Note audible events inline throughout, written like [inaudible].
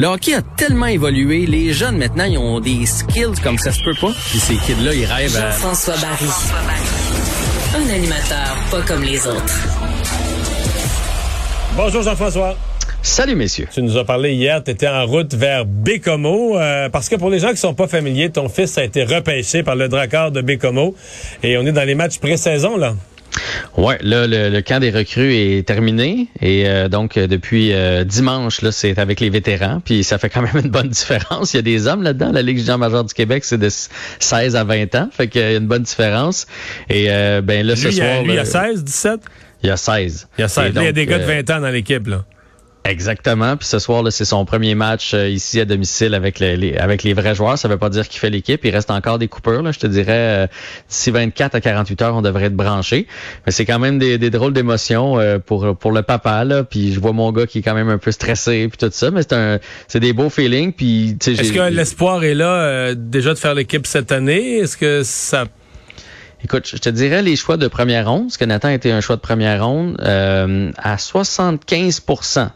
Le hockey a tellement évolué, les jeunes maintenant, ils ont des skills comme ça se peut pas. Puis ces kids-là, ils rêvent à... Jean-François Barry. Un animateur pas comme les autres. Bonjour Jean-François. Salut messieurs. Tu nous as parlé hier, tu étais en route vers Bécomo, euh, parce que pour les gens qui sont pas familiers, ton fils a été repêché par le Drakkar de Bécomo et on est dans les matchs pré-saison là. Ouais, là le, camp des recrues est terminé et euh, donc euh, depuis euh, dimanche là c'est avec les vétérans puis ça fait quand même une bonne [laughs] différence. Il y a des hommes là-dedans. La Ligue junior majeure du Québec c'est de 16 à 20 ans, fait qu'il y a une bonne différence. Et ben là ce soir, il y a 16, 17. Il y a 16. Il y a 16. il y a des gars de 20 ans dans l'équipe là. Exactement. Puis ce soir, là, c'est son premier match euh, ici à domicile avec les, avec les vrais joueurs. Ça veut pas dire qu'il fait l'équipe. Il reste encore des coupeurs. Là. Je te dirais, euh, d'ici 24 à 48 heures, on devrait être branché. Mais c'est quand même des, des drôles d'émotions euh, pour pour le papa. Là. Puis je vois mon gars qui est quand même un peu stressé puis tout ça. Mais c'est un c'est des beaux feelings. Puis est-ce que l'espoir est là déjà de faire l'équipe cette année? Est-ce que ça Écoute, je te dirais les choix de première ronde, parce que Nathan été un choix de première ronde, à 75 Hum,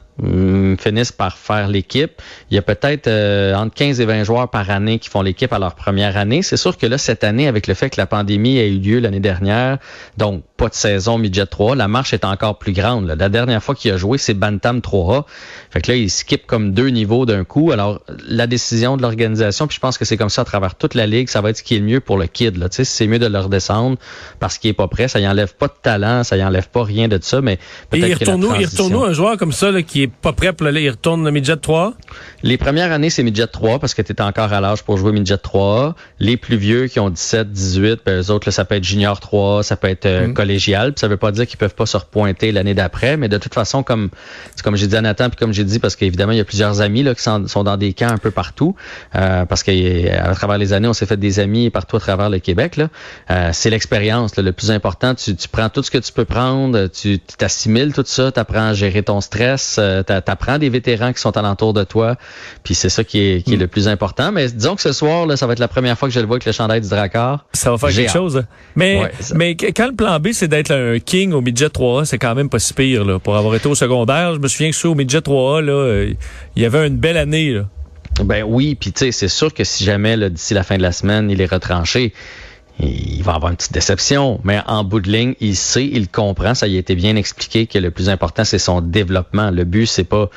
finissent par faire l'équipe. Il y a peut-être euh, entre 15 et 20 joueurs par année qui font l'équipe à leur première année. C'est sûr que là, cette année, avec le fait que la pandémie a eu lieu l'année dernière, donc pas de saison midget 3, la marche est encore plus grande. La dernière fois qu'il a joué, c'est Bantam 3A. Fait que là, il skip comme deux niveaux d'un coup. Alors, la décision de l'organisation, puis je pense que c'est comme ça à travers toute la ligue, ça va être ce qui est le mieux pour le kid. Là. C'est mieux de le redescendre parce qu'il est pas prêt. Ça y enlève pas de talent, ça y enlève pas rien de ça, mais peut-être il retourne, il retourne un joueur comme ça là, qui pas prêt pour aller, il retourne le midget 3? Les premières années, c'est midget 3 parce que tu es encore à l'âge pour jouer midget 3. Les plus vieux qui ont 17, 18, ben, eux autres, ça peut être junior 3, ça peut être euh, mm. collégial. Puis ça veut pas dire qu'ils peuvent pas se repointer l'année d'après, mais de toute façon, comme comme j'ai dit à Nathan, puis comme j'ai dit, parce qu'évidemment, il y a plusieurs amis là, qui sont, dans des camps un peu partout, euh, parce qu'à travers les années, on s'est fait des amis partout à travers le Québec. Là. Euh, c'est l'expérience le plus important. Tu, tu prends tout ce que tu peux prendre, tu t'assimiles tout ça, tu apprends à gérer ton stress, t'apprends des vétérans qui sont alentour de toi. Puis c'est ça qui est, qui est le plus important. Mais disons que ce soir, là, ça va être la première fois que je le vois avec le chandail du Drakkar. Ça va faire quelque chose. Hein. Mais, mais quand le plan B, c'est d'être un king au midget 3A, c'est quand même pas si pire. Là. Pour avoir été au secondaire, je me souviens que sur au midget 3A, là, euh, il y avait une belle année. Là. Ben oui, puis tu sais, c'est sûr que si jamais d'ici la fin de la semaine, il est retranché, il va avoir une petite déception, mais en bout de ligne, il sait, il comprend, ça y a été bien expliqué que le plus important, c'est son développement. Le but, c'est pas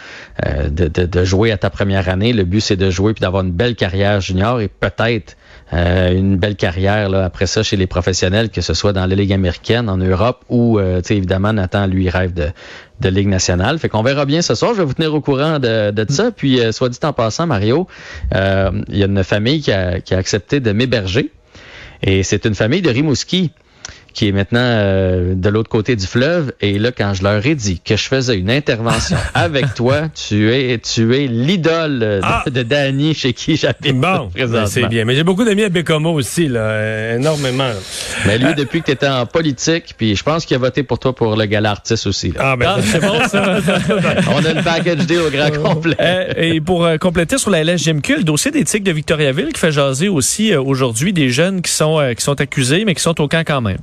euh, de, de, jouer à ta première année, le but, c'est de jouer puis d'avoir une belle carrière junior et peut-être euh, une belle carrière là, après ça chez les professionnels, que ce soit dans la Ligue américaine, en Europe ou, euh, évidemment, Nathan, lui, rêve de, de Ligue nationale. Fait qu'on verra bien ce soir. Je vais vous tenir au courant de, de ça. Puis, soit dit en passant, Mario, il y a une famille qui a, qui a accepté de m'héberger et c'est une famille de Rimouski qui est maintenant euh, de l'autre côté du fleuve. Et là, quand je leur ai dit que je faisais une intervention [laughs] avec toi, tu es, tu es l'idole de, ah! de, Danny chez qui j'habite. Bon, [laughs] ben, c'est bien. Mais j'ai beaucoup d'amis à Bécomo aussi, là, énormément. Mais lui, depuis que tu étais en politique, puis je pense qu'il a voté pour toi pour le gala artiste aussi. Ah, ben ah! c'est bon, ça. [laughs] On a le package deal au grand complet. Euh, et pour euh, compléter sur la LSGMQ, le dossier des de Victoriaville qui fait jaser aussi aujourd'hui des jeunes qui sont, qui sont accusés, mais qui sont au camp quand même.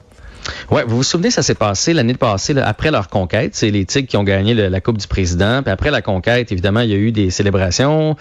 Ouais, vous vous souvenez, ça s'est passé l'année passée, après leur conquête. C'est les Tigres qui ont gagné la Coupe du Président. Puis après la conquête, évidemment, il y a eu des célébrations.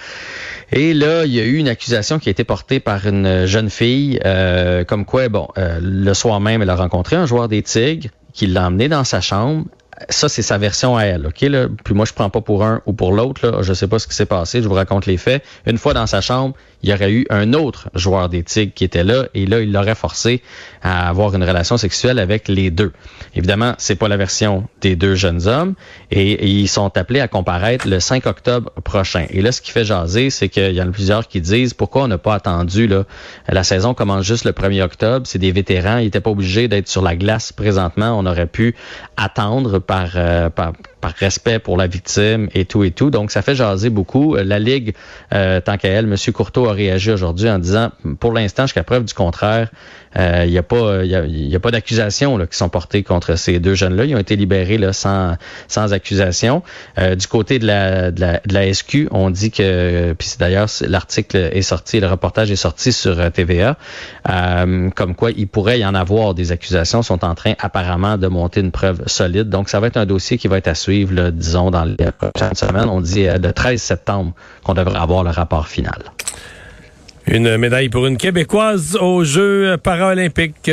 Et là, il y a eu une accusation qui a été portée par une jeune fille, euh, comme quoi, bon, euh, le soir même, elle a rencontré un joueur des Tigres qui l'a emmené dans sa chambre ça, c'est sa version à elle, OK? Là? Puis moi, je prends pas pour un ou pour l'autre. Je sais pas ce qui s'est passé, je vous raconte les faits. Une fois dans sa chambre, il y aurait eu un autre joueur des Tigres qui était là, et là, il l'aurait forcé à avoir une relation sexuelle avec les deux. Évidemment, c'est pas la version des deux jeunes hommes, et, ils sont appelés à comparaître le 5 octobre prochain. Et là, ce qui fait jaser, c'est qu'il y en a plusieurs qui disent pourquoi on n'a pas attendu là? La saison commence juste le 1er octobre. C'est des vétérans, ils n'étaient pas obligés d'être sur la glace présentement. On aurait pu attendre euh, par, par respect pour la victime et tout et tout. Donc, ça fait jaser beaucoup. La Ligue, euh, tant qu'à elle, M. Courteau a réagi aujourd'hui en disant, pour l'instant, jusqu'à preuve du contraire, il euh, n'y a pas, y a, y a pas d'accusations qui sont portées contre ces deux jeunes-là. Ils ont été libérés là, sans, sans accusation. Euh, du côté de la, de la, de la SQ, on dit que, puis d'ailleurs l'article est sorti, le reportage est sorti sur euh, TVA, comme quoi il pourrait y en avoir des accusations. Sont en train apparemment de monter une preuve solide. Donc ça va être un dossier qui va être à suivre disons, dans les prochaines. On dit le 13 septembre qu'on devrait avoir le rapport final. Une médaille pour une Québécoise aux Jeux paralympiques.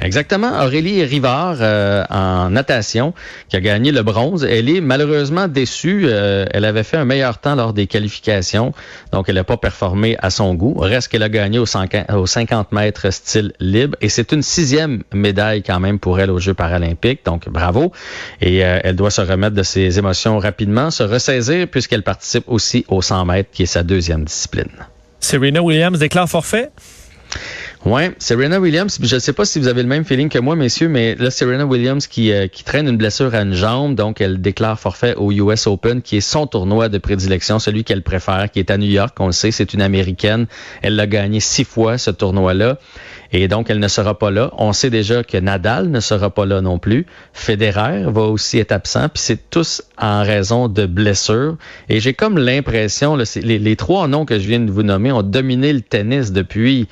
Exactement. Aurélie Rivard euh, en natation qui a gagné le bronze. Elle est malheureusement déçue. Euh, elle avait fait un meilleur temps lors des qualifications, donc elle n'a pas performé à son goût. Reste qu'elle a gagné aux 50 mètres style libre et c'est une sixième médaille quand même pour elle aux Jeux paralympiques. Donc bravo. Et euh, elle doit se remettre de ses émotions rapidement, se ressaisir puisqu'elle participe aussi aux 100 mètres qui est sa deuxième discipline. Serena Williams déclare forfait? Oui, Serena Williams, je ne sais pas si vous avez le même feeling que moi, messieurs, mais là, Serena Williams qui, euh, traîne une blessure à une jambe, donc elle déclare forfait au US Open, qui est son tournoi de prédilection, celui qu'elle préfère, qui est à New York, on le sait, c'est une Américaine. Elle l'a gagné six fois, ce tournoi-là. Et donc, elle ne sera pas là. On sait déjà que Nadal ne sera pas là non plus. Federer va aussi être absent. Puis c'est tous en raison de blessures. Et j'ai comme l'impression, les, les trois noms que je viens de vous nommer ont dominé le tennis depuis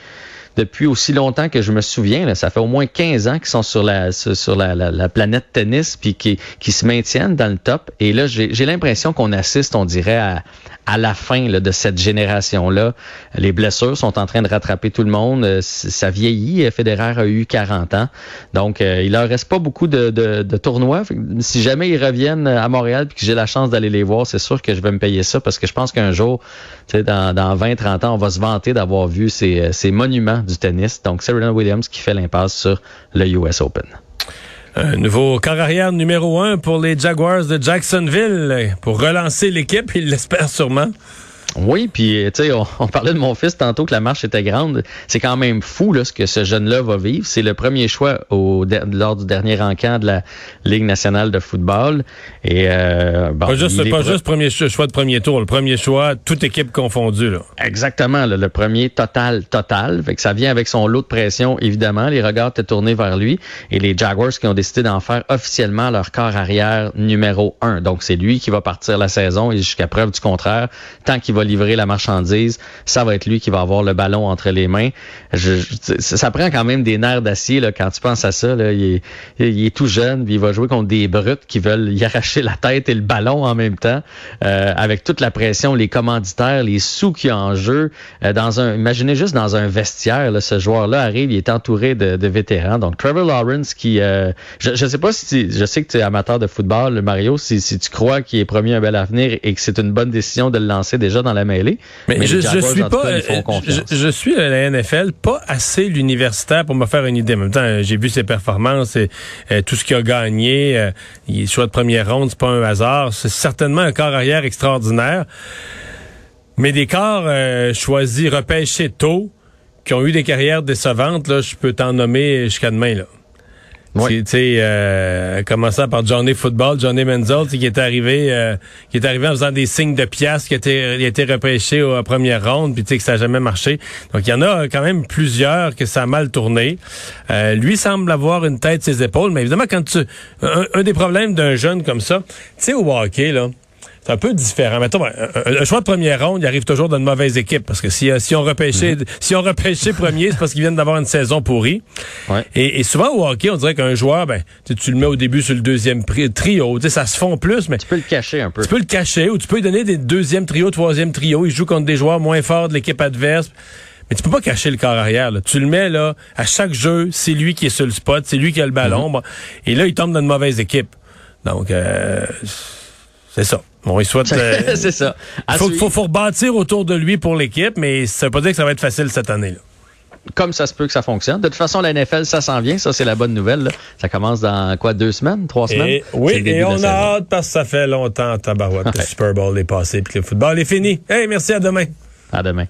depuis aussi longtemps que je me souviens. Là, ça fait au moins 15 ans qu'ils sont sur la sur la, la, planète tennis puis qui, qui se maintiennent dans le top. Et là, j'ai l'impression qu'on assiste, on dirait, à, à la fin là, de cette génération-là. Les blessures sont en train de rattraper tout le monde. Euh, ça vieillit. Federer a eu 40 ans. Donc, euh, il leur reste pas beaucoup de, de, de tournois. Si jamais ils reviennent à Montréal puis que j'ai la chance d'aller les voir, c'est sûr que je vais me payer ça parce que je pense qu'un jour, dans, dans 20-30 ans, on va se vanter d'avoir vu ces, ces monuments du tennis. Donc, Serena Williams qui fait l'impasse sur le US Open. Un nouveau corps arrière numéro un pour les Jaguars de Jacksonville pour relancer l'équipe, il l'espère sûrement. Oui, puis tu sais, [laughs] on, parlait de mon fils tantôt que la marche était grande. C'est quand même fou là, ce que ce jeune-là va vivre. C'est le premier choix au, lors du dernier encamp de la Ligue nationale de football. Et euh, bon, pas juste, pas juste premier choix de premier tour, le premier choix, toute équipe confondue. Là. Exactement, le premier total, total. Fait que ça vient avec son lot de pression, évidemment. Les regards étaient tournés vers lui. Et les Jaguars qui ont décidé d'en faire officiellement leur corps arrière numéro un. Donc c'est lui qui va partir la saison et jusqu'à preuve du contraire, tant qu'il va livrer la marchandise, ça va être lui qui va avoir le ballon entre les mains. Je, ça prend quand même des nerfs d'acier là, quand tu penses à ça. Là. Il, est, tout jeune, puis il va jouer contre des brutes qui veulent y arracher la tête et le ballon en même temps, euh, avec toute la pression, les commanditaires, les sous a en jeu. Euh, dans un, imaginez juste dans un vestiaire, là, ce joueur-là arrive, il est entouré de, de vétérans. Donc Trevor Lawrence qui, euh, je, ne sais pas si, je sais que tu es amateur de football, Mario, si, si tu crois qu'il est promis un bel avenir et que c'est une bonne décision de le lancer déjà dans la mêlée. Mais, je, je suis pas, euh, je, suis la NFL pas assez l'universitaire pour me faire une idée. En même temps, j'ai vu ses performances et euh, tout ce qu'il a gagné. Euh, il est de première ronde, c'est pas un hasard. C'est certainement un corps arrière extraordinaire. Mais des corps choisis, repêchés tôt, qui ont eu des carrières décevantes, là, je peux t'en nommer jusqu'à demain, là. Tu sais, euh, commençant par Johnny Football, Johnny Menzel, qui est arrivé, euh, qui est arrivé en faisant des signes de pièces, qui a été, il a été repêché au, première ronde, puis tu sais que ça n'a jamais marché. Donc il y en a quand même plusieurs que ça a mal tourné. Euh, lui semble avoir une tête ses épaules, mais évidemment quand tu, un, un des problèmes d'un jeune comme ça, tu sais au hockey là c'est un peu différent. Mettons, un, choix de première ronde, il arrive toujours dans une mauvaise équipe parce que si, euh, si on repêchait, mhm. [laughs] si on repêchait premier, c'est parce qu'ils viennent d'avoir une saison pourrie. Ouais. Et, souvent au hockey, on dirait qu'un joueur, ben, tu le mets au début sur le deuxième trio, tu sais, ça se fond plus, mais tu peux le cacher un peu. Tu peux le cacher ou tu peux lui donner des deuxième trio, troisième trio. Il joue contre des joueurs moins forts de l'équipe adverse. Mais tu peux pas cacher le corps arrière. Là. Tu le mets là à chaque jeu, c'est lui qui est sur le spot, c'est lui qui a le ballon. Mhm. et là, il tombe dans une mauvaise équipe. Donc, euh, c'est ça. Bon, il souhaite. [laughs] Euh, c'est ça. Il faut, faut, faut, rebâtir autour de lui pour l'équipe, mais ça veut pas dire que ça va être facile cette année-là. Comme ça se peut que ça fonctionne. De toute façon, la NFL, ça s'en vient. Ça, c'est la bonne nouvelle. Ça commence dans quoi, deux semaines, trois semaines? oui, et on a hâte parce que ça fait longtemps, tabarouette. Le Super Bowl est passé puis le football est fini. Hey, merci, à demain. À demain.